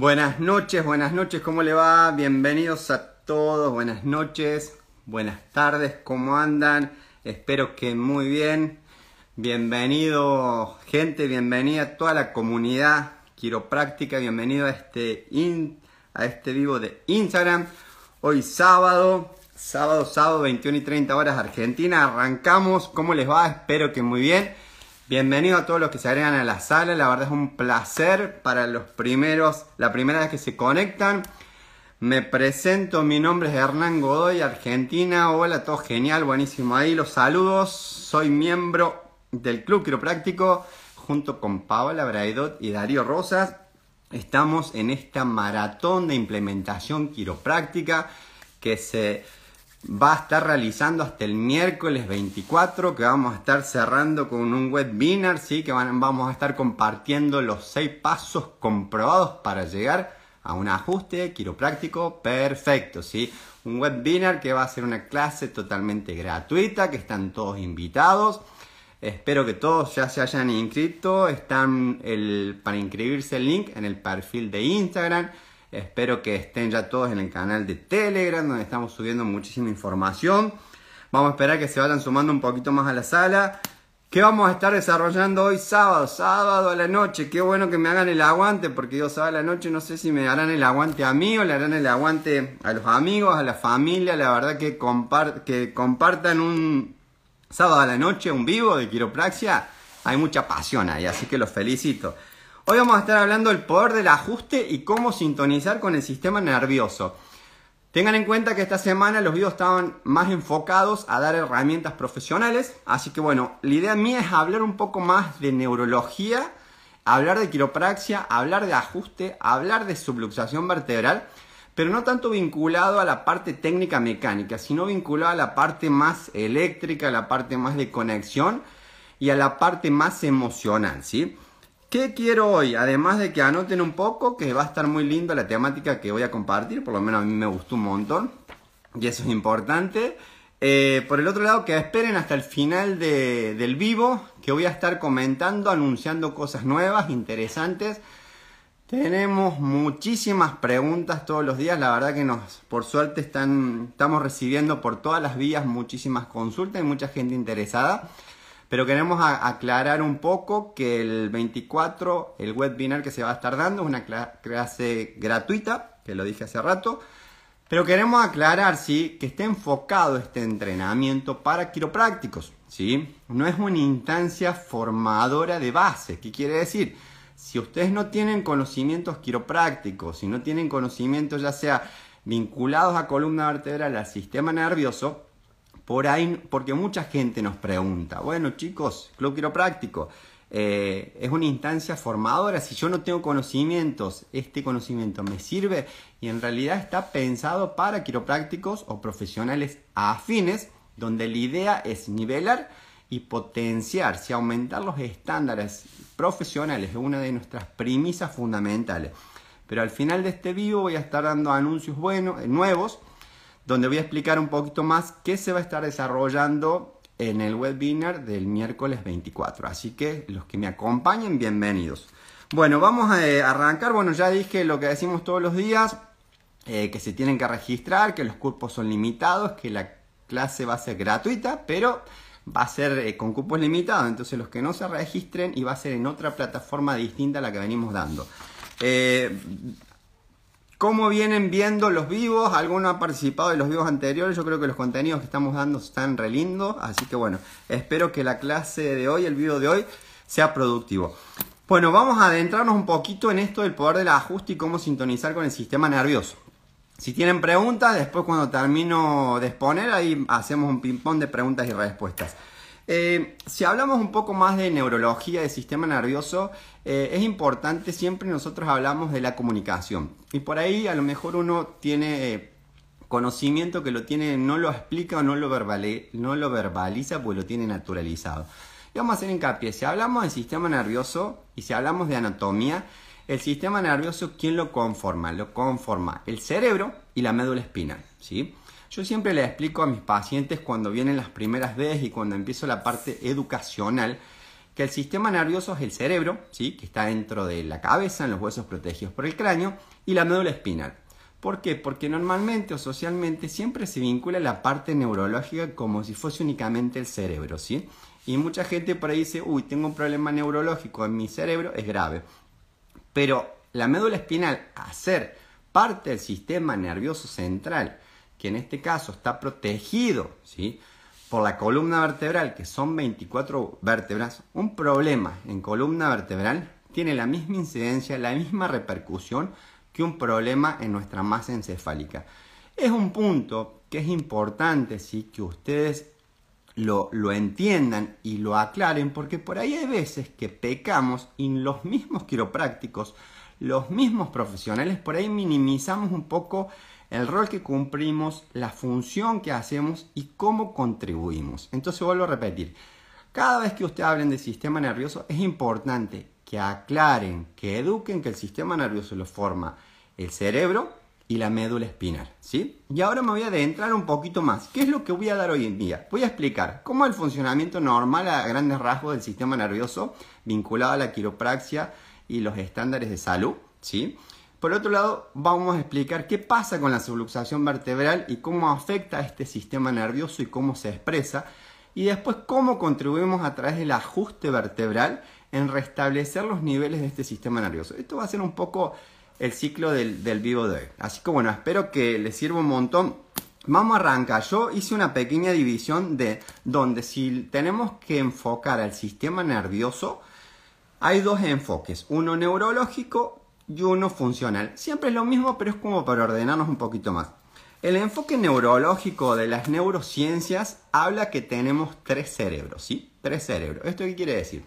Buenas noches, buenas noches, ¿cómo le va? Bienvenidos a todos, buenas noches, buenas tardes, ¿cómo andan? Espero que muy bien. Bienvenido gente, bienvenida a toda la comunidad quiropráctica, bienvenido a este, a este vivo de Instagram. Hoy sábado, sábado, sábado, 21 y 30 horas Argentina, arrancamos, ¿cómo les va? Espero que muy bien. Bienvenido a todos los que se agregan a la sala, la verdad es un placer para los primeros, la primera vez que se conectan. Me presento, mi nombre es Hernán Godoy, Argentina. Hola, todo genial, buenísimo ahí. Los saludos, soy miembro del Club Quiropráctico junto con Paola Braidot y Darío Rosas. Estamos en esta maratón de implementación quiropráctica que se va a estar realizando hasta el miércoles 24, que vamos a estar cerrando con un webinar, ¿sí? que vamos a estar compartiendo los seis pasos comprobados para llegar a un ajuste quiropráctico perfecto. ¿sí? Un webinar que va a ser una clase totalmente gratuita, que están todos invitados. Espero que todos ya se hayan inscrito. Están el, para inscribirse el link en el perfil de Instagram. Espero que estén ya todos en el canal de Telegram, donde estamos subiendo muchísima información. Vamos a esperar que se vayan sumando un poquito más a la sala. ¿Qué vamos a estar desarrollando hoy sábado? Sábado a la noche. Qué bueno que me hagan el aguante, porque yo sábado a la noche no sé si me harán el aguante a mí o le harán el aguante a los amigos, a la familia. La verdad que, que compartan un sábado a la noche, un vivo de quiropraxia. Hay mucha pasión ahí, así que los felicito. Hoy vamos a estar hablando del poder del ajuste y cómo sintonizar con el sistema nervioso. Tengan en cuenta que esta semana los videos estaban más enfocados a dar herramientas profesionales, así que bueno, la idea mía es hablar un poco más de neurología, hablar de quiropraxia, hablar de ajuste, hablar de subluxación vertebral, pero no tanto vinculado a la parte técnica mecánica, sino vinculado a la parte más eléctrica, a la parte más de conexión y a la parte más emocional, ¿sí? ¿Qué quiero hoy? Además de que anoten un poco, que va a estar muy linda la temática que voy a compartir, por lo menos a mí me gustó un montón, y eso es importante. Eh, por el otro lado, que esperen hasta el final del vivo, que voy a estar comentando, anunciando cosas nuevas, interesantes. Tenemos muchísimas preguntas todos los días, la verdad que nos, por suerte, están, estamos recibiendo por todas las vías muchísimas consultas y mucha gente interesada. Pero queremos aclarar un poco que el 24, el webinar que se va a estar dando es una clase gratuita, que lo dije hace rato. Pero queremos aclarar, ¿sí? Que esté enfocado este entrenamiento para quiroprácticos, ¿sí? No es una instancia formadora de base. ¿Qué quiere decir? Si ustedes no tienen conocimientos quiroprácticos, si no tienen conocimientos ya sea vinculados a columna vertebral, al sistema nervioso, por ahí, porque mucha gente nos pregunta, bueno chicos, Club Quiropráctico, eh, es una instancia formadora, si yo no tengo conocimientos, este conocimiento me sirve y en realidad está pensado para quiroprácticos o profesionales afines, donde la idea es nivelar y potenciar, si aumentar los estándares profesionales es una de nuestras premisas fundamentales. Pero al final de este video voy a estar dando anuncios buenos, nuevos, donde voy a explicar un poquito más qué se va a estar desarrollando en el webinar del miércoles 24. Así que los que me acompañen, bienvenidos. Bueno, vamos a eh, arrancar. Bueno, ya dije lo que decimos todos los días, eh, que se tienen que registrar, que los cupos son limitados, que la clase va a ser gratuita, pero va a ser eh, con cupos limitados. Entonces los que no se registren y va a ser en otra plataforma distinta a la que venimos dando. ¿Cómo vienen viendo los vivos? ¿Alguno ha participado de los vivos anteriores? Yo creo que los contenidos que estamos dando están re lindos. Así que bueno, espero que la clase de hoy, el vivo de hoy, sea productivo. Bueno, vamos a adentrarnos un poquito en esto del poder del ajuste y cómo sintonizar con el sistema nervioso. Si tienen preguntas, después cuando termino de exponer, ahí hacemos un ping-pong de preguntas y respuestas. Eh, si hablamos un poco más de neurología, de sistema nervioso, eh, es importante, siempre nosotros hablamos de la comunicación. Y por ahí a lo mejor uno tiene eh, conocimiento que lo tiene, no lo explica o no lo, no lo verbaliza, pues lo tiene naturalizado. Y vamos a hacer hincapié, si hablamos del sistema nervioso y si hablamos de anatomía, el sistema nervioso, ¿quién lo conforma? Lo conforma el cerebro y la médula espinal, ¿sí? Yo siempre le explico a mis pacientes cuando vienen las primeras veces y cuando empiezo la parte educacional que el sistema nervioso es el cerebro, ¿sí? que está dentro de la cabeza, en los huesos protegidos por el cráneo, y la médula espinal. ¿Por qué? Porque normalmente o socialmente siempre se vincula la parte neurológica como si fuese únicamente el cerebro, ¿sí? Y mucha gente por ahí dice, uy, tengo un problema neurológico en mi cerebro, es grave. Pero la médula espinal, a ser parte del sistema nervioso central, que en este caso está protegido, ¿sí? por la columna vertebral, que son 24 vértebras, un problema en columna vertebral tiene la misma incidencia, la misma repercusión que un problema en nuestra masa encefálica. Es un punto que es importante ¿sí? que ustedes lo, lo, entiendan y lo aclaren, porque por ahí hay veces que pecamos y los mismos quiroprácticos, los mismos profesionales, por ahí minimizamos un poco el rol que cumplimos, la función que hacemos y cómo contribuimos. Entonces vuelvo a repetir, cada vez que ustedes hablen de sistema nervioso es importante que aclaren, que eduquen que el sistema nervioso lo forma el cerebro y la médula espinal, ¿sí? Y ahora me voy a adentrar un poquito más. ¿Qué es lo que voy a dar hoy en día? Voy a explicar cómo el funcionamiento normal a grandes rasgos del sistema nervioso vinculado a la quiropraxia y los estándares de salud, ¿sí? Por otro lado, vamos a explicar qué pasa con la subluxación vertebral y cómo afecta a este sistema nervioso y cómo se expresa. Y después cómo contribuimos a través del ajuste vertebral en restablecer los niveles de este sistema nervioso. Esto va a ser un poco el ciclo del, vivo de hoy. Así que bueno, espero que les sirva un montón. Vamos a arrancar. Yo hice una pequeña división de donde si tenemos que enfocar al sistema nervioso, hay dos enfoques, uno neurológico y uno funcional. Siempre es lo mismo, pero es como para ordenarnos un poquito más. El enfoque neurológico de las neurociencias habla que tenemos tres cerebros, ¿sí? Tres cerebros. ¿Esto qué quiere decir?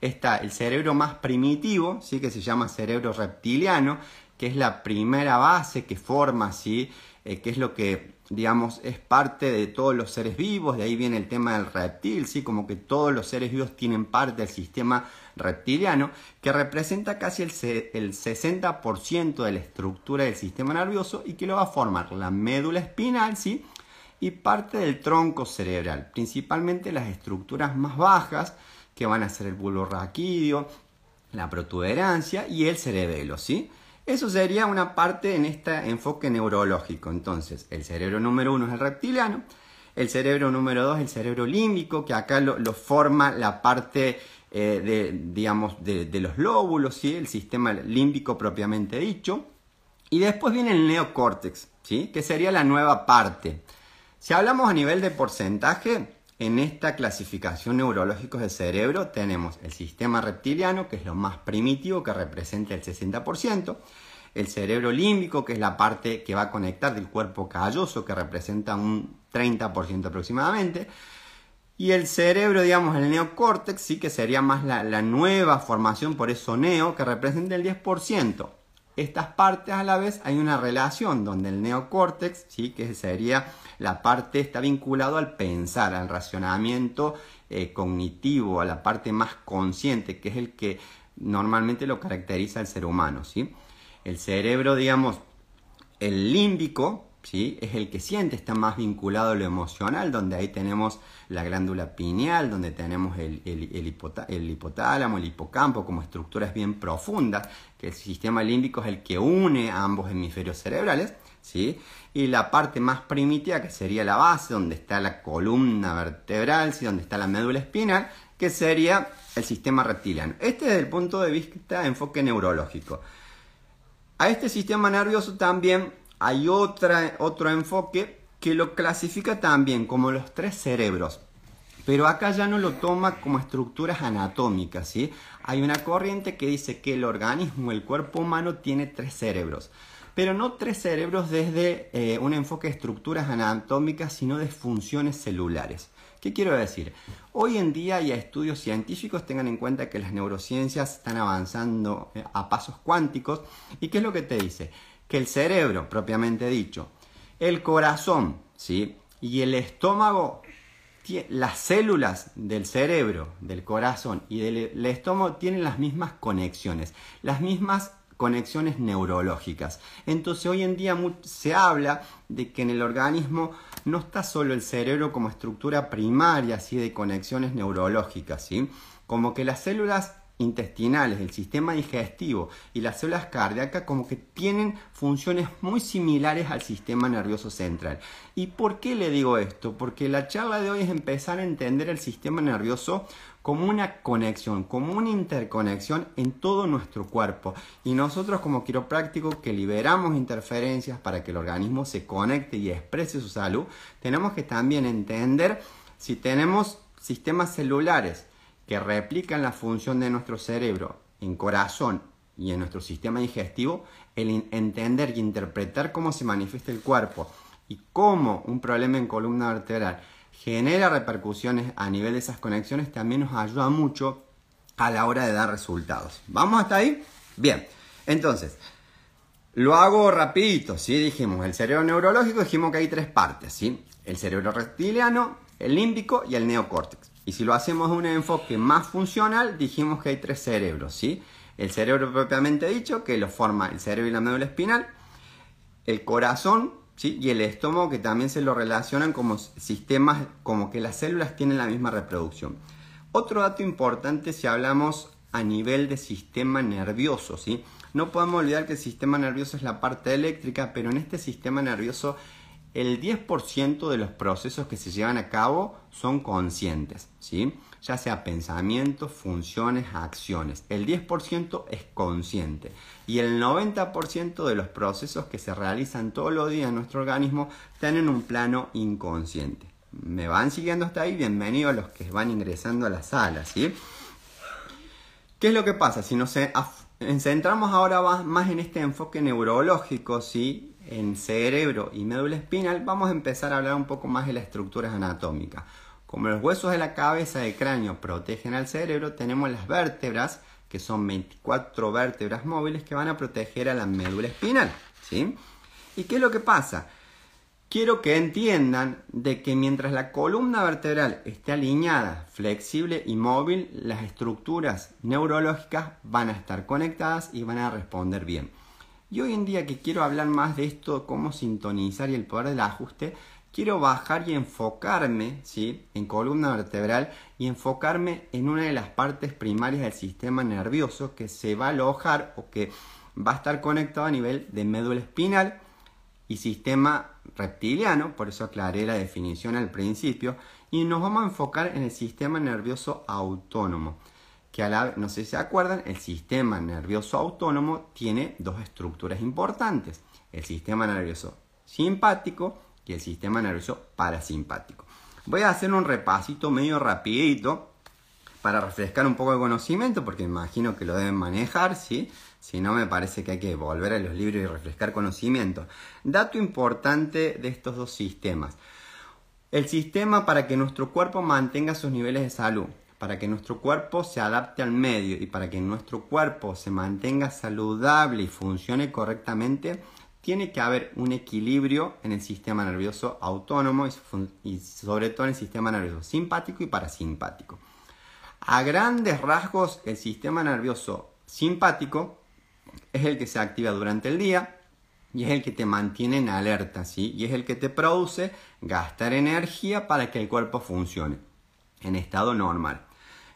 Está el cerebro más primitivo, ¿sí? Que se llama cerebro reptiliano, que es la primera base que forma, ¿sí? Eh, que es lo que digamos, es parte de todos los seres vivos, de ahí viene el tema del reptil, ¿sí? como que todos los seres vivos tienen parte del sistema reptiliano, que representa casi el, el 60% de la estructura del sistema nervioso y que lo va a formar la médula espinal, ¿sí? y parte del tronco cerebral, principalmente las estructuras más bajas, que van a ser el bulbo raquídeo, la protuberancia y el cerebelo, ¿sí? Eso sería una parte en este enfoque neurológico. Entonces, el cerebro número uno es el reptiliano, el cerebro número dos es el cerebro límbico, que acá lo, forma la parte eh, de, digamos, de, los lóbulos, ¿sí? el sistema límbico propiamente dicho. Y después viene el neocórtex, ¿sí? que sería la nueva parte. Si hablamos a nivel de porcentaje, en esta clasificación neurológica del cerebro tenemos el sistema reptiliano, que es lo más primitivo, que representa el 60%, el cerebro límbico, que es la parte que va a conectar del cuerpo calloso, que representa un 30% aproximadamente, y el cerebro, digamos, el neocórtex, sí que sería más la, nueva formación, por eso neo, que representa el 10% estas partes a la vez hay una relación donde el neocórtex, ¿sí? que sería la parte, está vinculado al pensar, al racionamiento eh, cognitivo, a la parte más consciente, que es el que normalmente lo caracteriza al ser humano. ¿sí? El cerebro, digamos, el límbico, es el que siente, está más vinculado a lo emocional, donde ahí tenemos la glándula pineal, donde tenemos el, el, hipotálamo, el hipocampo como estructuras bien profundas, que el sistema límbico es el que une a ambos hemisferios cerebrales, ¿sí? y la parte más primitiva, que sería la base, donde está la columna vertebral, ¿sí? donde está la médula espinal, que sería el sistema reptiliano. Este desde el punto de vista de enfoque neurológico. A este sistema nervioso también hay otro enfoque que lo clasifica también como los tres cerebros. Pero acá ya no lo toma como estructuras anatómicas, ¿sí? Hay una corriente que dice que el organismo, el cuerpo humano, tiene tres cerebros. Pero no tres cerebros desde eh, un enfoque de estructuras anatómicas, sino de funciones celulares. ¿Qué quiero decir? Hoy en día hay estudios científicos, tengan en cuenta que las neurociencias están avanzando eh, a pasos cuánticos. ¿Y qué es lo que te dice? Que el cerebro, propiamente dicho, el corazón, ¿sí? Y el estómago, las células del cerebro, del corazón y del estómago tienen las mismas conexiones, las mismas conexiones neurológicas. Entonces hoy en día se habla de que en el organismo no está solo el cerebro como estructura primaria así de conexiones neurológicas, ¿sí? como que las células intestinales, el sistema digestivo y las células cardíacas como que tienen funciones muy similares al sistema nervioso central. ¿Y por qué le digo esto? Porque la charla de hoy es empezar a entender el sistema nervioso como una conexión, como una interconexión en todo nuestro cuerpo. Y nosotros como quiroprácticos que liberamos interferencias para que el organismo se conecte y exprese su salud, tenemos que también entender si tenemos sistemas celulares que replican la función de nuestro cerebro en corazón y en nuestro sistema digestivo, el entender y interpretar cómo se manifiesta el cuerpo y cómo un problema en columna vertebral genera repercusiones a nivel de esas conexiones también nos ayuda mucho a la hora de dar resultados. ¿Vamos hasta ahí? Bien, entonces, lo hago rapidito, ¿sí? Dijimos, el cerebro neurológico, dijimos que hay tres partes, ¿sí? El cerebro reptiliano, el límbico y el neocórtex. Y si lo hacemos de un enfoque más funcional, dijimos que hay tres cerebros, ¿sí? El cerebro propiamente dicho, que lo forma el cerebro y la médula espinal, el corazón, ¿sí? Y el estómago, que también se lo relacionan como sistemas, como que las células tienen la misma reproducción. Otro dato importante si hablamos a nivel de sistema nervioso, ¿sí? No podemos olvidar que el sistema nervioso es la parte eléctrica, pero en este sistema nervioso el 10% de los procesos que se llevan a cabo son conscientes, ¿sí? ya sea pensamientos, funciones, acciones. El 10% es consciente y el 90% de los procesos que se realizan todos los días en nuestro organismo tienen un plano inconsciente. ¿Me van siguiendo hasta ahí? Bienvenidos a los que van ingresando a la sala, ¿sí? ¿Qué es lo que pasa? Si nos centramos ahora más en este enfoque neurológico, ¿sí? En cerebro y médula espinal, vamos a empezar a hablar un poco más de las estructuras anatómicas. Como los huesos de la cabeza del cráneo protegen al cerebro, tenemos las vértebras, que son 24 vértebras móviles que van a proteger a la médula espinal. ¿sí? ¿Y qué es lo que pasa? Quiero que entiendan de que mientras la columna vertebral esté alineada, flexible y móvil, las estructuras neurológicas van a estar conectadas y van a responder bien. Y hoy en día que quiero hablar más de esto, cómo sintonizar y el poder del ajuste, quiero bajar y enfocarme ¿sí? en columna vertebral y enfocarme en una de las partes primarias del sistema nervioso que se va a alojar o que va a estar conectado a nivel de médula espinal y sistema reptiliano, por eso aclaré la definición al principio, y nos vamos a enfocar en el sistema nervioso autónomo que a la, no sé si se acuerdan, el sistema nervioso autónomo tiene dos estructuras importantes, el sistema nervioso simpático y el sistema nervioso parasimpático. Voy a hacer un repasito medio rapidito para refrescar un poco el conocimiento, porque imagino que lo deben manejar, ¿sí? Si no, me parece que hay que volver a los libros y refrescar conocimiento. Dato importante de estos dos sistemas. El sistema para que nuestro cuerpo mantenga sus niveles de salud para que nuestro cuerpo se adapte al medio y para que nuestro cuerpo se mantenga saludable y funcione correctamente, tiene que haber un equilibrio en el sistema nervioso autónomo y, sobre todo en el sistema nervioso simpático y parasimpático. A grandes rasgos, el sistema nervioso simpático es el que se activa durante el día y es el que te mantiene en alerta, ¿sí? Y es el que te produce gastar energía para que el cuerpo funcione en estado normal.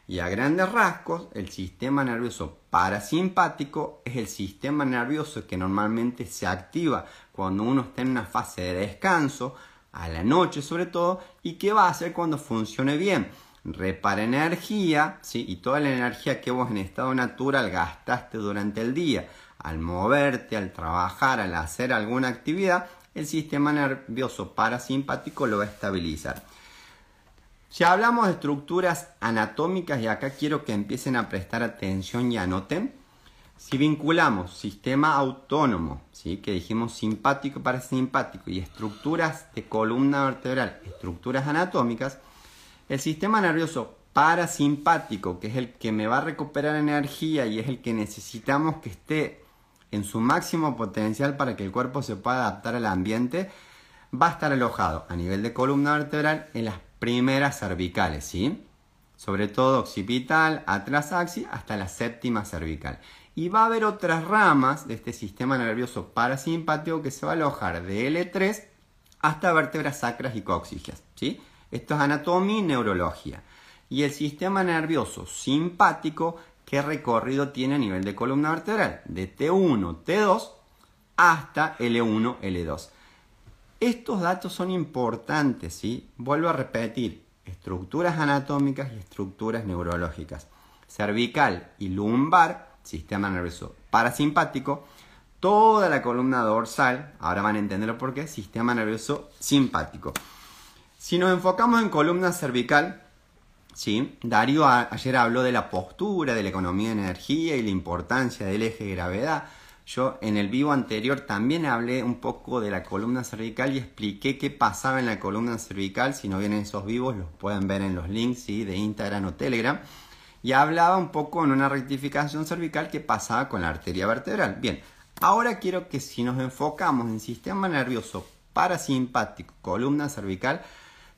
Y a grandes rasgos, el sistema nervioso parasimpático es el sistema nervioso que normalmente se activa cuando uno está en una fase de descanso, a la noche sobre todo, y que va a hacer cuando funcione bien. Repara energía, ¿sí? y toda la energía que vos en estado natural gastaste durante el día, al moverte, al trabajar, al hacer alguna actividad, el sistema nervioso parasimpático lo va a estabilizar. Si hablamos de estructuras anatómicas, y acá quiero que empiecen a prestar atención y anoten, si vinculamos sistema autónomo, ¿sí? que dijimos simpático parasimpático, y estructuras de columna vertebral, estructuras anatómicas, el sistema nervioso parasimpático, que es el que me va a recuperar energía y es el que necesitamos que esté en su máximo potencial para que el cuerpo se pueda adaptar al ambiente, va a estar alojado a nivel de columna vertebral en las primeras cervicales, ¿sí? Sobre todo occipital, atrás axis, hasta la séptima cervical. Y va a haber otras ramas de este sistema nervioso parasimpático que se va a alojar de L3 hasta vértebras sacras y cóccijas, ¿sí? Esto es anatomía y neurología. y el sistema nervioso simpático qué recorrido tiene a nivel de columna vertebral, de T1, T2 hasta L1, L2. Estos datos son importantes, ¿sí? Vuelvo a repetir, estructuras anatómicas y estructuras neurológicas. Cervical y lumbar, sistema nervioso parasimpático, toda la columna dorsal, ahora van a entender por qué, sistema nervioso simpático. Si nos enfocamos en columna cervical, ¿sí? Darío ayer habló de la postura, de la economía de energía y la importancia del eje de gravedad. Yo en el vivo anterior también hablé un poco de la columna cervical y expliqué qué pasaba en la columna cervical. Si no vienen esos vivos, los pueden ver en los links de Instagram o Telegram. Y hablaba un poco en una rectificación cervical qué pasaba con la arteria vertebral. Bien, ahora quiero que si nos enfocamos en sistema nervioso parasimpático, columna cervical,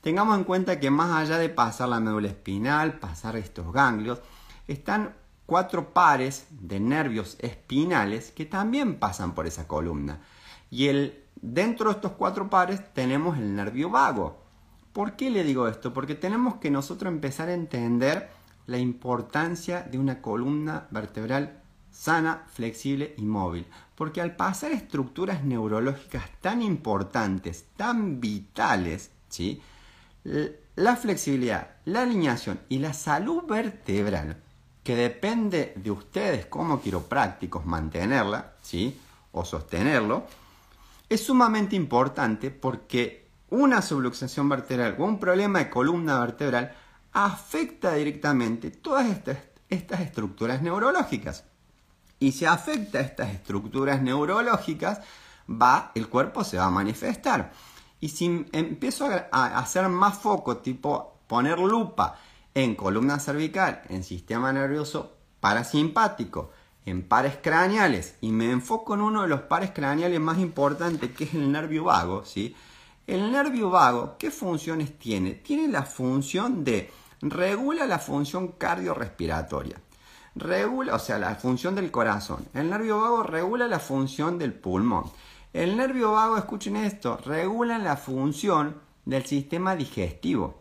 Tengamos en cuenta que más allá de pasar la médula espinal, pasar estos ganglios, están cuatro pares de nervios espinales que también pasan por esa columna. Y el, dentro de estos cuatro pares tenemos el nervio vago. ¿Por qué le digo esto? Porque tenemos que nosotros empezar a entender la importancia de una columna vertebral sana, flexible y móvil. Porque al pasar estructuras neurológicas tan importantes, tan vitales, ¿sí? la flexibilidad, la alineación y la salud vertebral, que depende de ustedes como quiroprácticos mantenerla, ¿sí? O sostenerlo, es sumamente importante porque una subluxación vertebral o un problema de columna vertebral afecta directamente todas estas, estas estructuras neurológicas. Y si afecta a estas estructuras neurológicas, va, el cuerpo se va a manifestar. Y si empiezo a hacer más foco, tipo poner lupa en columna cervical, en sistema nervioso parasimpático, en pares craneales, y me enfoco en uno de los pares craneales más importantes, que es el nervio vago, ¿sí? El nervio vago, ¿qué funciones tiene? Tiene la función de regula la función cardiorrespiratoria. Regula, o sea, la función del corazón. El nervio vago regula la función del pulmón. El nervio vago, escuchen esto, regula la función del sistema digestivo.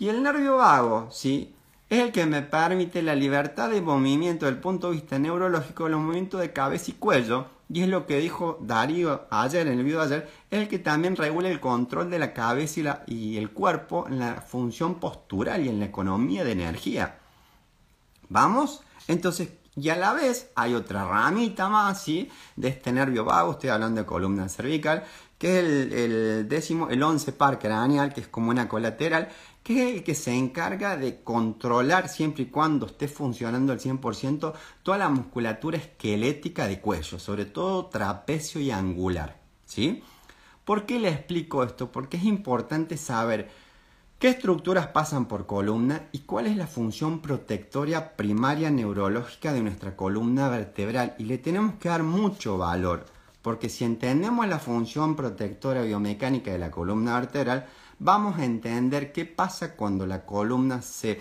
Y el nervio vago, ¿sí? Es el que me permite la libertad de movimiento desde el punto de vista neurológico los movimientos de cabeza y cuello. Y es lo que dijo Darío ayer, en el video de ayer, es el que también regula el control de la cabeza y, y el cuerpo en la función postural y en la economía de energía. ¿Vamos? Entonces, y a la vez hay otra ramita más, ¿sí? De este nervio vago, estoy hablando de columna cervical, que es el, décimo, el once par craneal, que es como una colateral, que es el que se encarga de controlar siempre y cuando esté funcionando al 100% toda la musculatura esquelética de cuello, sobre todo trapecio y angular, ¿sí? ¿Por qué le explico esto? Porque es importante saber ¿Qué estructuras pasan por columna y cuál es la función protectoria primaria neurológica de nuestra columna vertebral? Y le tenemos que dar mucho valor, porque si entendemos la función protectora biomecánica de la columna vertebral, vamos a entender qué pasa cuando la columna se,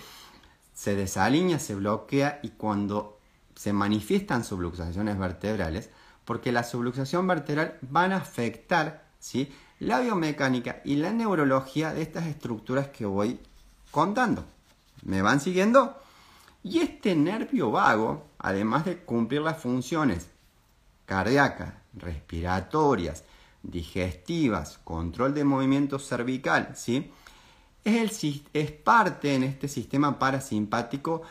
se desalinea, se bloquea y cuando se manifiestan subluxaciones vertebrales, porque la subluxación vertebral van a afectar ¿sí? la biomecánica y la neurología de estas estructuras que voy contando. ¿Me van siguiendo? Y este nervio vago, además de cumplir las funciones cardíacas, respiratorias, digestivas, control de movimiento cervical, ¿sí? es, el, es parte en este sistema parasimpático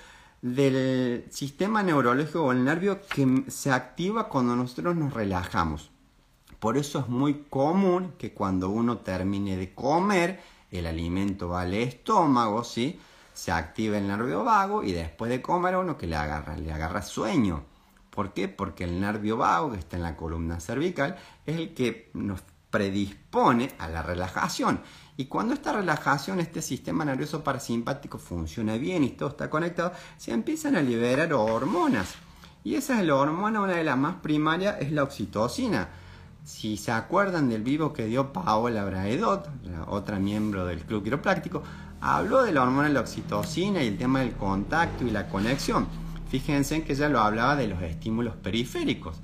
del sistema neurológico o el nervio que se activa cuando nosotros nos relajamos. Por eso es muy común que cuando uno termine de comer, el alimento va al estómago, ¿sí? Se activa el nervio vago y después de comer uno que le agarra, le agarra sueño. ¿Por qué? Porque el nervio vago que está en la columna cervical es el que nos predispone a la relajación. Y cuando esta relajación, este sistema nervioso parasimpático funciona bien y todo está conectado, se empiezan a liberar hormonas. Y esa es la hormona, una de las más primarias, es la oxitocina si se acuerdan del vivo que dio Paola Braedot, la otra miembro del Club Quiropráctico, habló de la hormona de la oxitocina y el tema del contacto y la conexión. Fíjense que ella lo hablaba de los estímulos periféricos,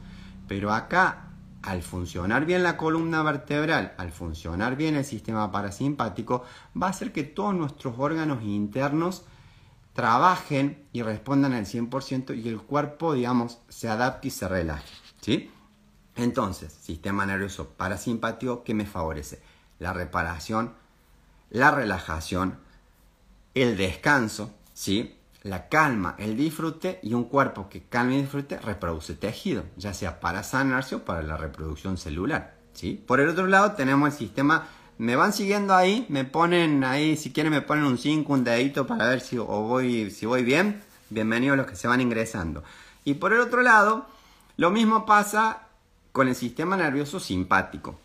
pero acá, al funcionar bien la columna vertebral, al funcionar bien el sistema parasimpático, va a hacer que todos nuestros órganos internos trabajen y respondan al 100% y el cuerpo, digamos, se adapte y se relaje. ¿Sí? Entonces, sistema nervioso parasimpático, ¿qué me favorece? La reparación, la relajación, el descanso, ¿sí? La calma, el disfrute y un cuerpo que calma y disfrute reproduce tejido, ya sea para sanarse o para la reproducción celular. ¿sí? Por el otro lado tenemos el sistema, me van siguiendo ahí, me ponen ahí, si quieren me ponen un 5, un dedito para ver si, voy, si voy bien, bienvenidos los que se van ingresando. Y por el otro lado, lo mismo pasa con el sistema nervioso simpático.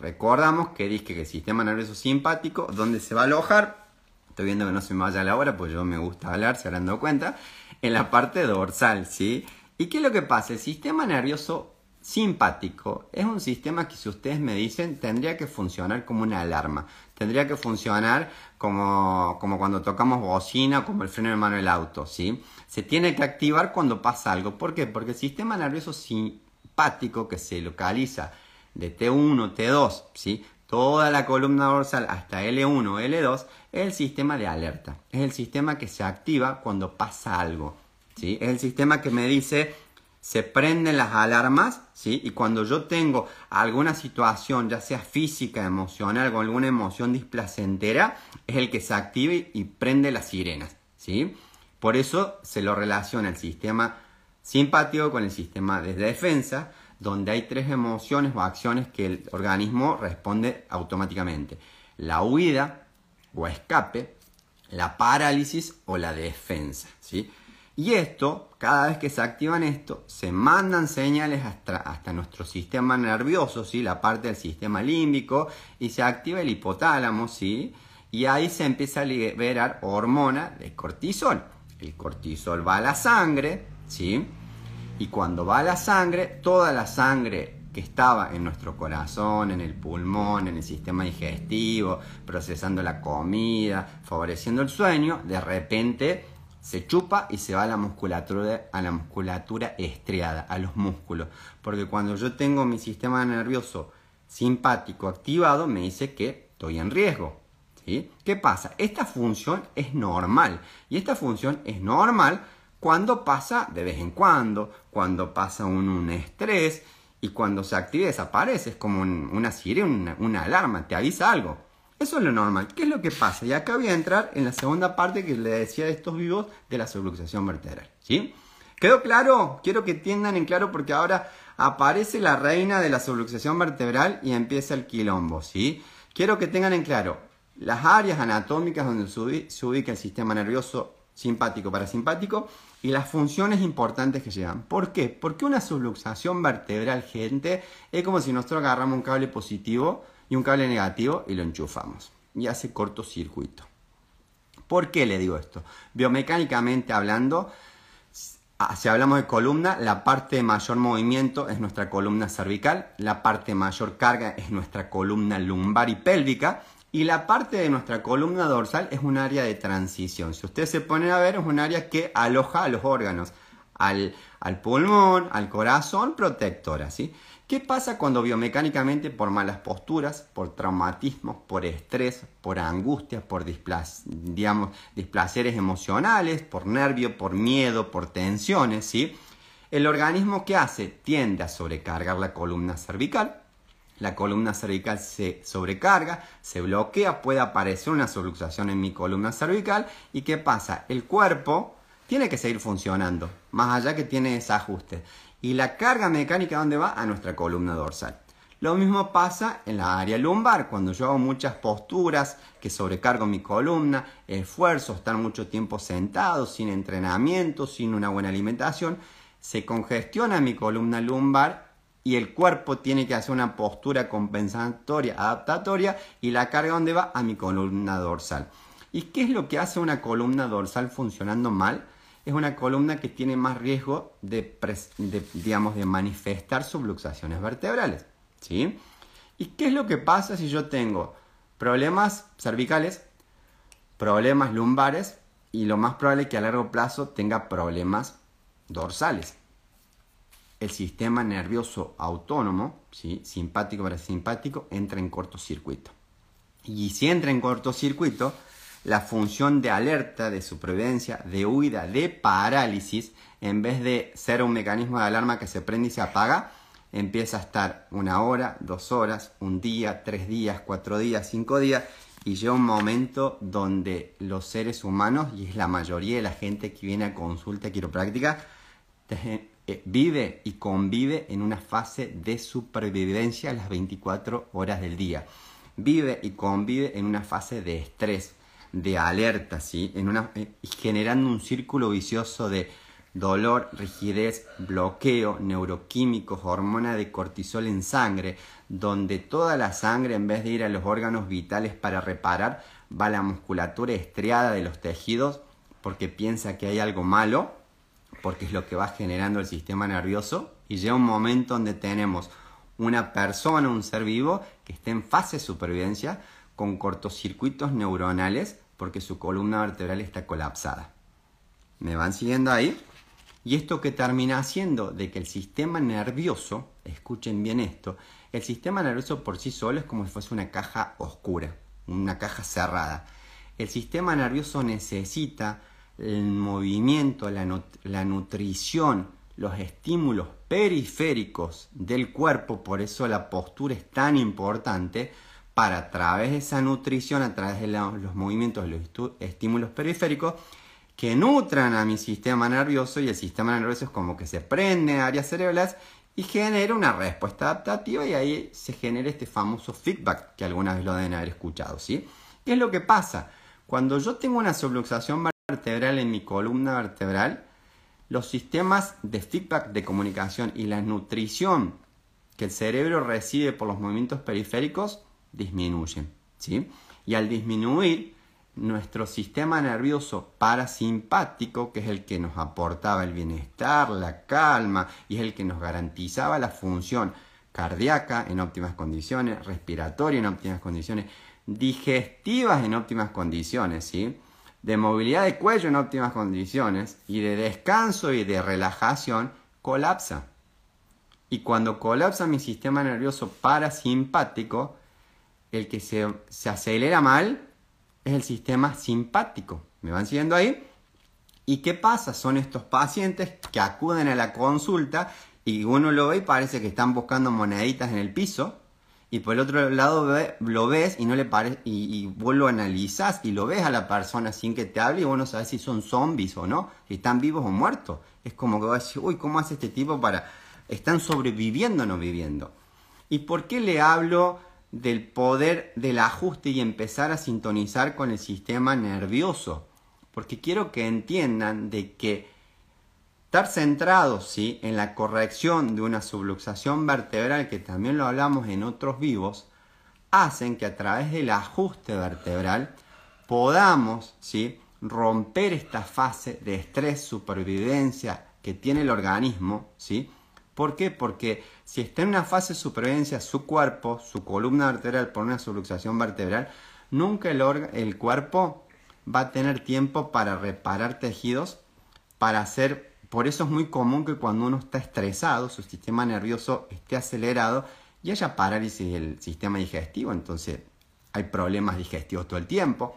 Recordamos que dije que el sistema nervioso simpático, donde se va a alojar, Estoy viendo que no se me vaya la hora, pues yo me gusta hablar, se habrán dado cuenta. En la parte dorsal, ¿sí? ¿Y qué es lo que pasa? El sistema nervioso simpático es un sistema que si ustedes me dicen tendría que funcionar como una alarma, tendría que funcionar como, como cuando tocamos bocina, como el freno de mano del auto, ¿sí? Se tiene que activar cuando pasa algo. ¿Por qué? Porque el sistema nervioso simpático que se localiza de T1, T2, ¿sí? Toda la columna dorsal hasta L1, L2, es el sistema de alerta. Es el sistema que se activa cuando pasa algo. ¿sí? Es el sistema que me dice, se prenden las alarmas, ¿sí? y cuando yo tengo alguna situación, ya sea física, emocional, o alguna emoción displacentera, es el que se active y prende las sirenas. ¿sí? Por eso se lo relaciona el sistema simpático con el sistema de defensa, donde hay tres emociones o acciones que el organismo responde automáticamente. La huida o escape, la parálisis o la defensa. ¿sí? Y esto, cada vez que se activan esto, se mandan señales hasta, hasta nuestro sistema nervioso, ¿sí? la parte del sistema límbico, y se activa el hipotálamo, ¿sí? y ahí se empieza a liberar hormona de cortisol. El cortisol va a la sangre, ¿sí? Y cuando va la sangre, toda la sangre que estaba en nuestro corazón, en el pulmón, en el sistema digestivo, procesando la comida, favoreciendo el sueño, de repente se chupa y se va a la musculatura, a la musculatura estriada, a los músculos. Porque cuando yo tengo mi sistema nervioso simpático activado, me dice que estoy en riesgo. ¿sí? ¿Qué pasa? Esta función es normal. Y esta función es normal cuando pasa de vez en cuando, cuando pasa un, estrés y cuando se activa desaparece, es como una sirena, una, alarma, te avisa algo. Eso es lo normal. ¿Qué es lo que pasa? Y acá voy a entrar en la segunda parte que le decía de estos vivos de la subluxación vertebral. ¿Sí? ¿Quedó claro? Quiero que tiendan en claro porque ahora aparece la reina de la subluxación vertebral y empieza el quilombo. ¿sí? Quiero que tengan en claro las áreas anatómicas donde se ubica el sistema nervioso simpático, parasimpático y las funciones importantes que llevan. ¿Por qué? Porque una subluxación vertebral, gente, es como si nosotros agarramos un cable positivo y un cable negativo y lo enchufamos. Y hace cortocircuito. ¿Por qué le digo esto? Biomecánicamente hablando, si hablamos de columna, la parte de mayor movimiento es nuestra columna cervical, la parte de mayor carga es nuestra columna lumbar y pélvica, y la parte de nuestra columna dorsal es un área de transición. Si ustedes se ponen a ver, es un área que aloja a los órganos, al, pulmón, al corazón, protectora. ¿sí? ¿Qué pasa cuando biomecánicamente por malas posturas, por traumatismos, por estrés, por angustias, por digamos, displaceres emocionales, por nervio, por miedo, por tensiones? ¿sí? El organismo que hace tiende a sobrecargar la columna cervical, la columna cervical se sobrecarga, se bloquea, puede aparecer una subluxación en mi columna cervical y ¿qué pasa? El cuerpo tiene que seguir funcionando, más allá que tiene desajuste. Y la carga mecánica, ¿dónde va? A nuestra columna dorsal. Lo mismo pasa en la área lumbar, cuando yo hago muchas posturas que sobrecargo mi columna, esfuerzo, estar mucho tiempo sentado, sin entrenamiento, sin una buena alimentación, se congestiona mi columna lumbar y el cuerpo tiene que hacer una postura compensatoria, adaptatoria y la carga donde va a mi columna dorsal. ¿Y qué es lo que hace una columna dorsal funcionando mal? Es una columna que tiene más riesgo de, digamos, de manifestar subluxaciones vertebrales. ¿sí? ¿Y qué es lo que pasa si yo tengo problemas cervicales, problemas lumbares y lo más probable es que a largo plazo tenga problemas dorsales? El sistema nervioso autónomo, ¿sí? simpático parasimpático, entra en cortocircuito. Y si entra en cortocircuito, la función de alerta, de supervivencia, de huida, de parálisis, en vez de ser un mecanismo de alarma que se prende y se apaga, empieza a estar una hora, dos horas, un día, tres días, cuatro días, cinco días, y llega un momento donde los seres humanos, y es la mayoría de la gente que viene a consulta quiropráctica, eh, vive y convive en una fase de supervivencia las 24 horas del día. Vive y convive en una fase de estrés, de alerta, ¿sí? En una, eh, generando un círculo vicioso de dolor, rigidez, bloqueo, neuroquímicos, hormona de cortisol en sangre, donde toda la sangre en vez de ir a los órganos vitales para reparar, va a la musculatura estriada de los tejidos porque piensa que hay algo malo, porque es lo que va generando el sistema nervioso, y llega un momento donde tenemos una persona, un ser vivo, que está en fase de supervivencia con cortocircuitos neuronales porque su columna vertebral está colapsada. ¿Me van siguiendo ahí? Y esto que termina haciendo de que el sistema nervioso, escuchen bien esto, el sistema nervioso por sí solo es como si fuese una caja oscura, una caja cerrada. El sistema nervioso necesita el movimiento, la, nutrición, los estímulos periféricos del cuerpo, por eso la postura es tan importante, para a través de esa nutrición, a través de los movimientos, los estímulos periféricos, que nutran a mi sistema nervioso y el sistema nervioso es como que se prende áreas cerebrales y genera una respuesta adaptativa y ahí se genera este famoso feedback que alguna vez lo deben haber escuchado, ¿sí? ¿Qué es lo que pasa? Cuando yo tengo una subluxación vertebral en mi columna vertebral, los sistemas de feedback de comunicación y la nutrición que el cerebro recibe por los movimientos periféricos disminuyen, ¿sí? Y al disminuir, nuestro sistema nervioso parasimpático, que es el que nos aportaba el bienestar, la calma y es el que nos garantizaba la función cardíaca en óptimas condiciones, respiratoria en óptimas condiciones, digestivas en óptimas condiciones, ¿sí? De movilidad de cuello en óptimas condiciones y de descanso y de relajación, colapsa. Y cuando colapsa mi sistema nervioso parasimpático, el que se, se acelera mal es el sistema simpático. ¿Me van siguiendo ahí? ¿Y qué pasa? Son estos pacientes que acuden a la consulta y uno lo ve y parece que están buscando moneditas en el piso. Y por el otro lado lo ves y no le parece y, vos lo analizás y lo ves a la persona sin que te hable y vos no sabes si son zombies o no, si están vivos o muertos. Es como que vas a uy, ¿cómo hace este tipo para... ¿Están sobreviviendo o no viviendo? ¿Y por qué le hablo del poder del ajuste y empezar a sintonizar con el sistema nervioso. Porque quiero que entiendan de que estar centrados ¿sí? en la corrección de una subluxación vertebral, que también lo hablamos en otros vivos, hacen que a través del ajuste vertebral podamos ¿sí? romper esta fase de estrés, supervivencia que tiene el organismo, ¿sí? ¿Por qué? Porque si está en una fase de supervivencia su cuerpo, su columna vertebral por una subluxación vertebral, nunca el, el cuerpo va a tener tiempo para reparar tejidos, para hacer... Por eso es muy común que cuando uno está estresado, su sistema nervioso esté acelerado y haya parálisis del sistema digestivo. Entonces hay problemas digestivos todo el tiempo,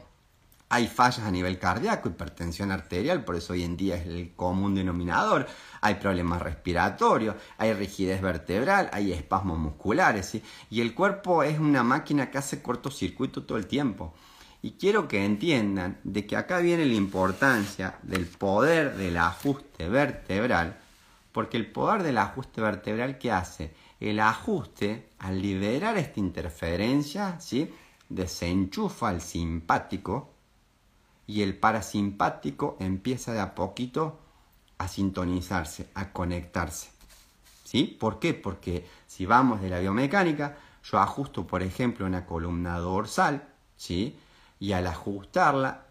hay fallas a nivel cardíaco, hipertensión arterial, por eso hoy en día es el común denominador. Hay problemas respiratorios, hay rigidez vertebral, hay espasmos musculares. Y el cuerpo es una máquina que hace cortocircuito todo el tiempo. Y quiero que entiendan de que acá viene la importancia del poder del ajuste vertebral, porque el poder del ajuste vertebral que hace, el ajuste al liberar esta interferencia, ¿sí? desenchufa al simpático, y el parasimpático empieza de a poquito a sintonizarse, a conectarse. ¿Sí? ¿Por qué? Porque si vamos de la biomecánica, yo ajusto, por ejemplo, una columna dorsal, ¿sí? Y al ajustarla,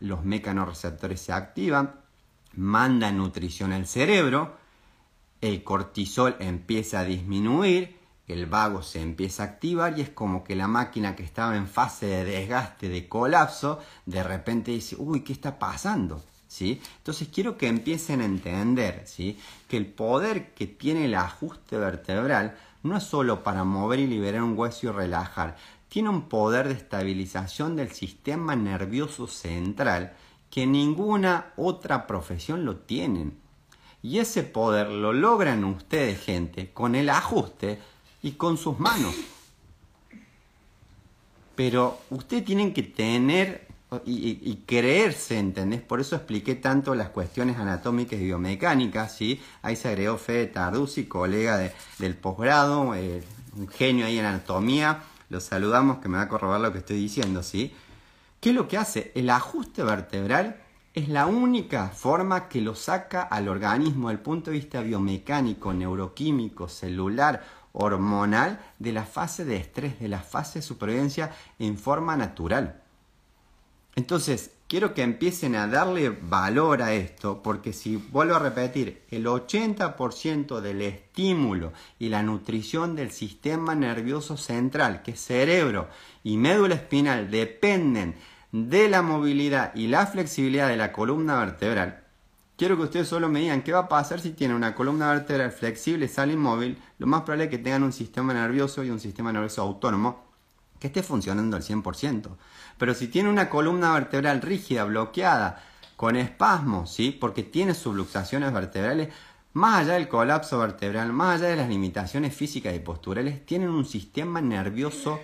los mecanorreceptores se activan, manda nutrición al cerebro, el cortisol empieza a disminuir el vago se empieza a activar y es como que la máquina que estaba en fase de desgaste, de colapso, de repente dice, uy, ¿qué está pasando? ¿Sí? Entonces quiero que empiecen a entender ¿sí? que el poder que tiene el ajuste vertebral no es solo para mover y liberar un hueso y relajar, tiene un poder de estabilización del sistema nervioso central que ninguna otra profesión lo tienen. Y ese poder lo logran ustedes, gente, con el ajuste y con sus manos. Pero ustedes tienen que tener y, creerse, ¿entendés? Por eso expliqué tanto las cuestiones anatómicas y biomecánicas, ¿sí? Ahí se agregó Fede Tarduzzi, colega del posgrado, eh, un genio ahí en anatomía. Los saludamos, que me va a corrobar lo que estoy diciendo, ¿sí? ¿Qué es lo que hace? El ajuste vertebral es la única forma que lo saca al organismo desde el punto de vista biomecánico, neuroquímico, celular, hormonal, de la fase de estrés, de la fase de supervivencia en forma natural. Entonces, quiero que empiecen a darle valor a esto, porque si vuelvo a repetir, el 80% del estímulo y la nutrición del sistema nervioso central, que es cerebro y médula espinal, dependen de la movilidad y la flexibilidad de la columna vertebral, quiero que ustedes solo me digan qué va a pasar si tienen una columna vertebral flexible, sale inmóvil, lo más probable es que tengan un sistema nervioso y un sistema nervioso autónomo que esté funcionando al 100%. Pero si tiene una columna vertebral rígida, bloqueada, con espasmos, ¿sí? porque tiene subluxaciones vertebrales, más allá del colapso vertebral, más allá de las limitaciones físicas y posturales, tienen un sistema nervioso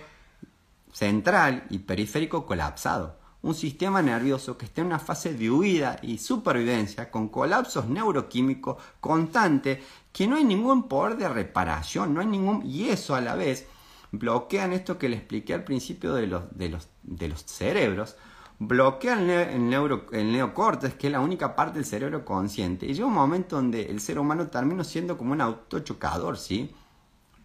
central y periférico colapsado un sistema nervioso que está en una fase de huida y supervivencia con colapsos neuroquímicos constantes que no hay ningún poder de reparación, no hay ningún y eso a la vez bloquean esto que le expliqué al principio de los, de los, de los cerebros, bloquean el, neuro, el neocortes, que es la única parte del cerebro consciente, y llega un momento donde el ser humano termina siendo como un autochocador, ¿sí?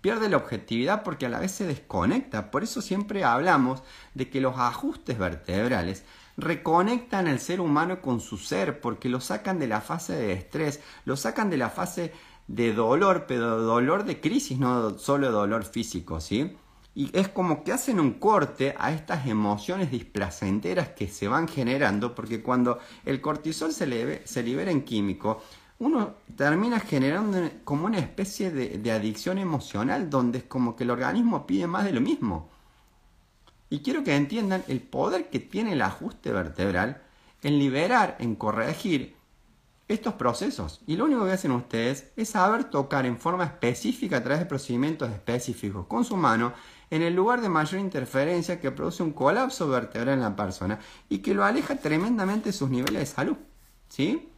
pierde la objetividad porque a la vez se desconecta. Por eso siempre hablamos de que los ajustes vertebrales reconectan al ser humano con su ser, porque lo sacan de la fase de estrés, lo sacan de la fase de dolor, pero dolor de crisis, no solo dolor físico, ¿sí? Y es como que hacen un corte a estas emociones displacenteras que se van generando, porque cuando el cortisol se, se libera en químico, uno termina generando como una especie de, adicción emocional donde es como que el organismo pide más de lo mismo. Y quiero que entiendan el poder que tiene el ajuste vertebral en liberar, en corregir estos procesos. Y lo único que hacen ustedes es saber tocar en forma específica a través de procedimientos específicos con su mano en el lugar de mayor interferencia que produce un colapso vertebral en la persona y que lo aleja tremendamente de sus niveles de salud. ¿Sí?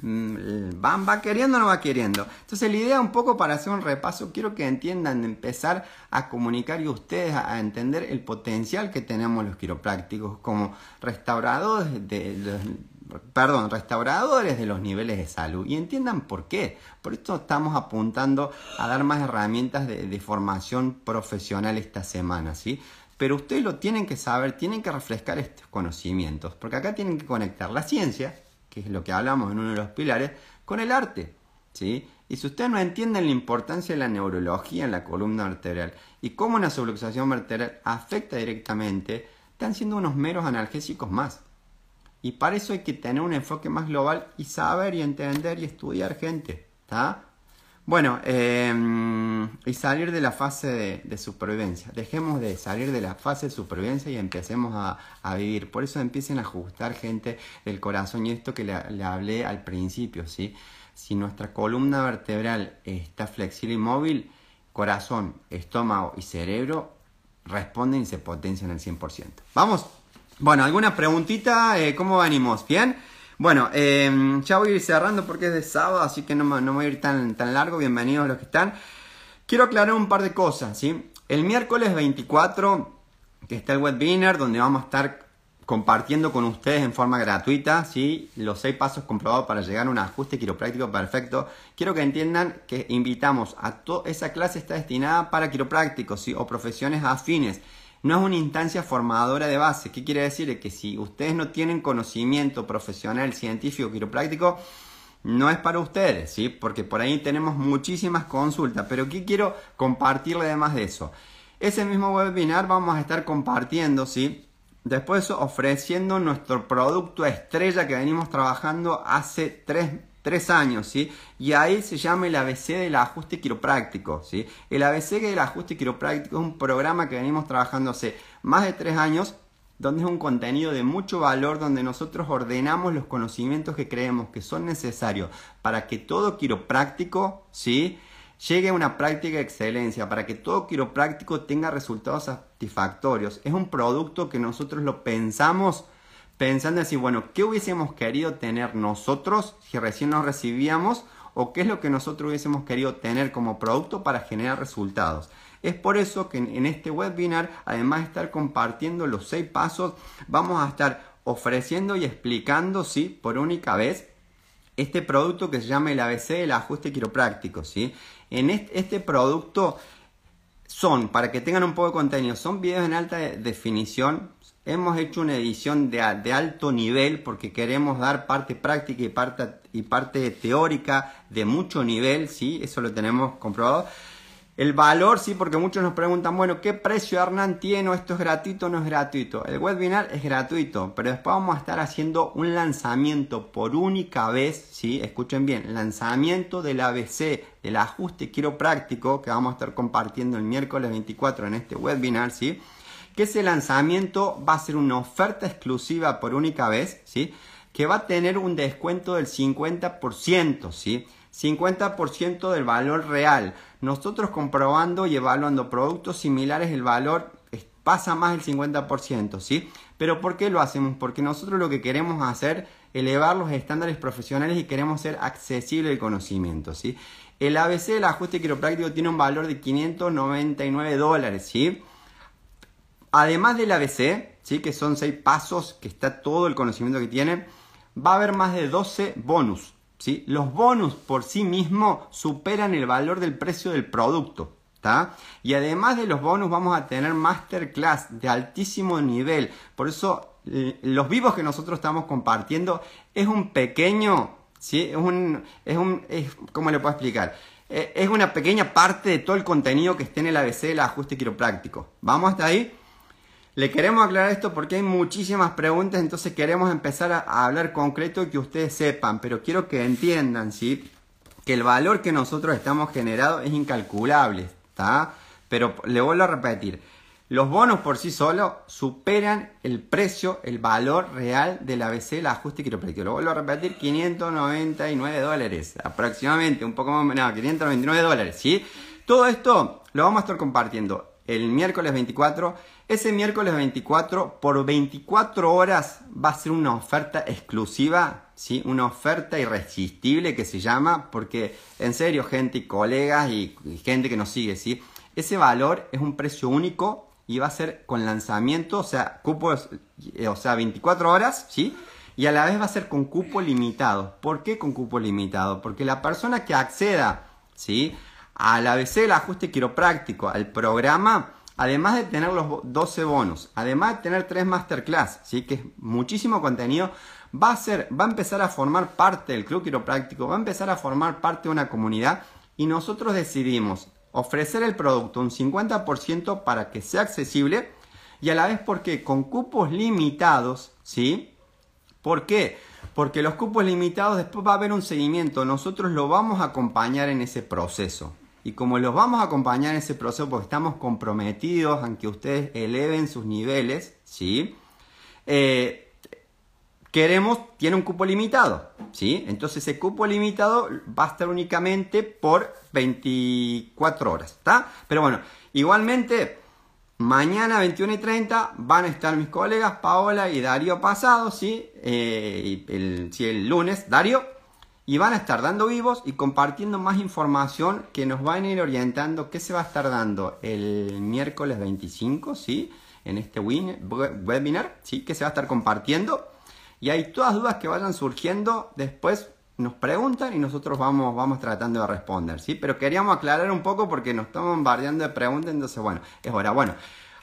Mm, ¿Van, ¿Va queriendo o no va queriendo? Entonces la idea un poco para hacer un repaso, quiero que entiendan, empezar a comunicar y ustedes a, entender el potencial que tenemos los quiroprácticos como restauradores de, perdón, restauradores de los niveles de salud y entiendan por qué. Por esto estamos apuntando a dar más herramientas de, formación profesional esta semana, ¿sí? Pero ustedes lo tienen que saber, tienen que refrescar estos conocimientos, porque acá tienen que conectar la ciencia, que es lo que hablamos en uno de los pilares, con el arte. ¿sí? Y si ustedes no entienden la importancia de la neurología en la columna vertebral y cómo una subluxación vertebral afecta directamente, están siendo unos meros analgésicos más. Y para eso hay que tener un enfoque más global y saber y entender y estudiar gente. Bueno, em, y salir de la fase de, supervivencia. Dejemos de salir de la fase de supervivencia y empecemos a, vivir. Por eso empiecen a ajustar gente del corazón y esto que le, hablé al principio, ¿sí? Si nuestra columna vertebral está flexible y móvil, corazón, estómago y cerebro responden y se potencian al 100%. ¿Vamos? Bueno, ¿alguna preguntita? Eh, ¿Cómo venimos? ¿Bien? Bueno, em, ya voy a ir cerrando porque es de sábado, así que no, me voy a ir tan, tan largo. Bienvenidos los que están. Quiero aclarar un par de cosas, ¿sí? El miércoles 24, que está el webinar, donde vamos a estar compartiendo con ustedes en forma gratuita, ¿sí? Los seis pasos comprobados para llegar a un ajuste quiropráctico perfecto. Quiero que entiendan que invitamos a toda esa clase está destinada para quiroprácticos, ¿sí? O profesiones afines no es una instancia formadora de base. ¿Qué quiere decir? Que si ustedes no tienen conocimiento profesional, científico, quiropráctico, no es para ustedes, ¿sí? Porque por ahí tenemos muchísimas consultas. Pero ¿qué quiero compartirle además de eso? Ese mismo webinar vamos a estar compartiendo, ¿sí? Después ofreciendo nuestro producto estrella que venimos trabajando hace tres tres años, ¿sí? Y ahí se llama el ABC del ajuste quiropráctico, ¿sí? El ABC del ajuste quiropráctico es un programa que venimos trabajando hace más de tres años donde es un contenido de mucho valor, donde nosotros ordenamos los conocimientos que creemos que son necesarios para que todo quiropráctico, ¿sí? llegue a una práctica de excelencia, para que todo quiropráctico tenga resultados satisfactorios. Es un producto que nosotros lo pensamos pensando así, bueno, ¿qué hubiésemos querido tener nosotros si recién nos recibíamos? ¿O qué es lo que nosotros hubiésemos querido tener como producto para generar resultados? Es por eso que en este webinar, además de estar compartiendo los seis pasos, vamos a estar ofreciendo y explicando, ¿sí? Por única vez, este producto que se llama el ABC del ajuste quiropráctico, ¿sí? En este, producto son, para que tengan un poco de contenido, son videos en alta definición. Hemos hecho una edición de, de alto nivel porque queremos dar parte práctica y parte, y parte teórica de mucho nivel, ¿sí? Eso lo tenemos comprobado. El valor, sí, porque muchos nos preguntan, bueno, ¿qué precio Hernán tiene? ¿Esto es gratuito o no es gratuito? El webinar es gratuito, pero después vamos a estar haciendo un lanzamiento por única vez, ¿sí? Escuchen bien, lanzamiento del ABC, del ajuste quiropráctico, que vamos a estar compartiendo el miércoles 24 en este webinar, ¿sí? Que ese lanzamiento va a ser una oferta exclusiva por única vez, ¿sí? Que va a tener un descuento del 50%, ¿sí? 50% del valor real. Nosotros comprobando y evaluando productos similares, el valor pasa más del 50%, ¿sí? Pero ¿por qué lo hacemos? Porque nosotros lo que queremos hacer, elevar los estándares profesionales y queremos ser accesible el conocimiento, ¿sí? El ABC del ajuste quiropráctico tiene un valor de 599 dólares, ¿sí? Además del ABC, ¿sí? Que son 6 pasos, que está todo el conocimiento que tiene, va a haber más de 12 bonus, ¿sí? Los bonus por sí mismos superan el valor del precio del producto. Y además de los bonus vamos a tener masterclass de altísimo nivel. Por eso los vivos que nosotros estamos compartiendo es un pequeño, ¿sí? Es un, es un, ¿cómo le puedo explicar? Eh, es una pequeña parte de todo el contenido que esté en el ABC del ajuste quiropráctico. ¿Vamos hasta ahí? Le queremos aclarar esto porque hay muchísimas preguntas, entonces queremos empezar a, hablar concreto y que ustedes sepan, pero quiero que entiendan, ¿sí? Que el valor que nosotros estamos generando es incalculable. Pero le vuelvo a repetir, los bonos por sí solos superan el precio, el valor real del ABC, el ajuste quiropráctico. Lo vuelvo a repetir, 599 dólares, aproximadamente, un poco más, no, 599 dólares, ¿sí? Todo esto lo vamos a estar compartiendo el miércoles 24 ese miércoles 24, por 24 horas, va a ser una oferta exclusiva, ¿sí? Una oferta irresistible que se llama, porque en serio, gente y colegas y, gente que nos sigue, ¿sí? Ese valor es un precio único y va a ser con lanzamiento, o sea, cupos, eh, o sea, 24 horas, ¿sí? Y a la vez va a ser con cupo limitado. ¿Por qué con cupo limitado? Porque la persona que acceda, ¿sí? Al ABC del ajuste quiropráctico, al programa, además de tener los 12 bonos, además de tener 3 masterclass, ¿sí? que es muchísimo contenido, va a, ser, va a empezar a formar parte del club quiropráctico, va a empezar a formar parte de una comunidad y nosotros decidimos ofrecer el producto un 50% para que sea accesible y a la vez porque con cupos limitados, ¿sí? ¿Por qué? Porque los cupos limitados después va a haber un seguimiento, nosotros lo vamos a acompañar en ese proceso. Y como los vamos a acompañar en ese proceso porque estamos comprometidos a que ustedes eleven sus niveles, ¿sí? Eh, queremos, tiene un cupo limitado, ¿sí? Entonces ese cupo limitado va a estar únicamente por 24 horas, ¿está? Pero bueno, igualmente, mañana 21 y 30 van a estar mis colegas Paola y Darío Pasado, ¿sí? Eh, el, sí, el lunes, Darío, y van a estar dando vivos y compartiendo más información que nos van a ir orientando qué se va a estar dando el miércoles 25, ¿sí? En este webinar, ¿sí? Que se va a estar compartiendo. Y hay todas dudas que vayan surgiendo, después nos preguntan y nosotros vamos, vamos tratando de responder, ¿sí? Pero queríamos aclarar un poco porque nos estamos bombardeando de preguntas, entonces bueno, es hora. Bueno,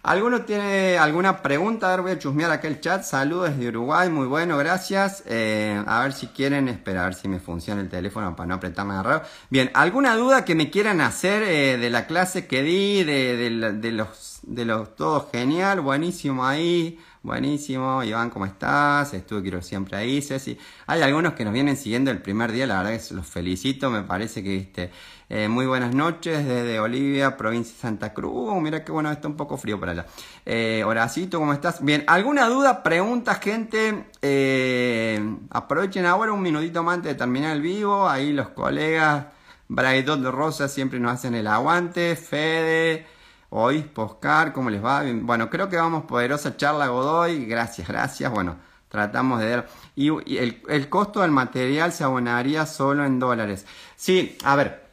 ¿Alguno tiene alguna pregunta? A ver, voy a chusmear acá el chat. Saludos desde Uruguay, muy bueno, gracias. Eh, a ver si quieren esperar si me funciona el teléfono para no apretarme raro. Bien, ¿alguna duda que me quieran hacer eh, de la clase que di, de, los, de los todo genial, buenísimo ahí? Buenísimo, Iván, ¿cómo estás? Estuve quiero siempre ahí, Ceci. Hay algunos que nos vienen siguiendo el primer día, la verdad que los felicito, me parece que este, eh, muy buenas noches desde Olivia, provincia de Santa Cruz. Mira qué bueno, está un poco frío por allá. Eh, Horacito, ¿cómo estás? Bien, ¿alguna duda, pregunta, gente? Eh, aprovechen ahora un minutito más antes de terminar el vivo. Ahí los colegas Braidot de Rosa siempre nos hacen el aguante. Fede, hoy, Poscar, ¿cómo les va? Bueno, creo que vamos, poderosa charla Godoy. Gracias, gracias. Bueno, tratamos de ver. Y, el, costo del material se abonaría solo en dólares. Sí, a ver.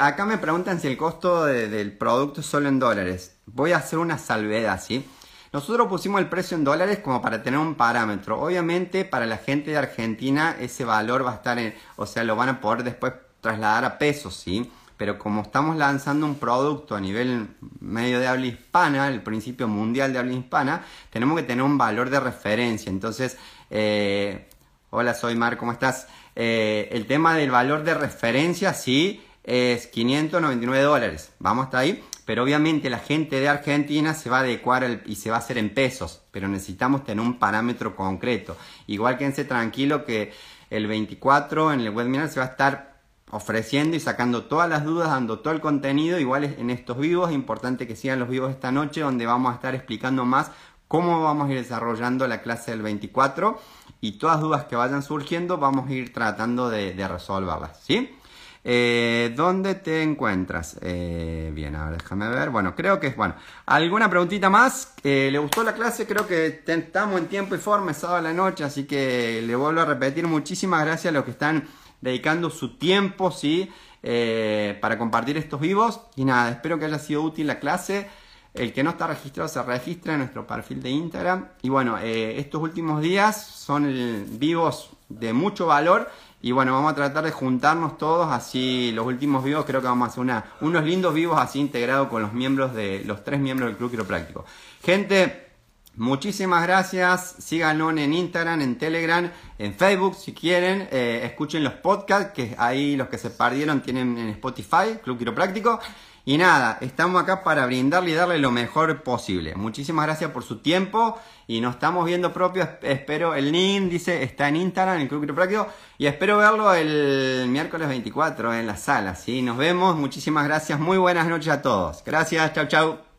Acá me preguntan si el costo del producto es solo en dólares. Voy a hacer una salvedad, ¿sí? Nosotros pusimos el precio en dólares como para tener un parámetro. Obviamente para la gente de Argentina ese valor va a estar en, o sea, lo van a poder después trasladar a pesos, ¿sí? Pero como estamos lanzando un producto a nivel medio de habla hispana, el principio mundial de habla hispana, tenemos que tener un valor de referencia. Entonces, eh, hola, soy Mar, ¿cómo estás? Eh, el tema del valor de referencia, sí, es 599 dólares. Vamos hasta ahí. Pero obviamente la gente de Argentina se va a adecuar y se va a hacer en pesos. Pero necesitamos tener un parámetro concreto. Igual quédense tranquilo que el 24 en el webinar se va a estar ofreciendo y sacando todas las dudas, dando todo el contenido. Igual en estos vivos, es importante que sigan los vivos esta noche, donde vamos a estar explicando más cómo vamos a ir desarrollando la clase del 24 y todas dudas que vayan surgiendo vamos a ir tratando de, resolverlas, ¿sí? Eh, ¿Dónde te encuentras? Eh, bien, ahora déjame ver. Bueno, creo que es bueno. ¿Alguna preguntita más? Eh, ¿Le gustó la clase? Creo que estamos en tiempo y forma, sábado a la noche, así que le vuelvo a repetir muchísimas gracias a los que están dedicando su tiempo, ¿sí? Eh, para compartir estos vivos. Y nada, espero que haya sido útil la clase. El que no está registrado se registra en nuestro perfil de Instagram. Y bueno, eh, estos últimos días son vivos de mucho valor. Y bueno, vamos a tratar de juntarnos todos, así los últimos vivos creo que vamos a hacer una, unos lindos vivos así integrados con los miembros de los tres miembros del Club Quiropráctico. Gente, Muchísimas gracias. Síganos en Instagram, en Telegram, en Facebook si quieren. Eh, escuchen los podcasts, que ahí los que se perdieron tienen en Spotify, Club Quiropráctico. Y nada, estamos acá para brindarle y darle lo mejor posible. Muchísimas gracias por su tiempo y nos estamos viendo propio. Espero, el link dice, está en Instagram, en el Club Quiropráctico. Y espero verlo el miércoles 24 en la sala. ¿sí? Nos vemos, muchísimas gracias. Muy buenas noches a todos. Gracias, chau chau.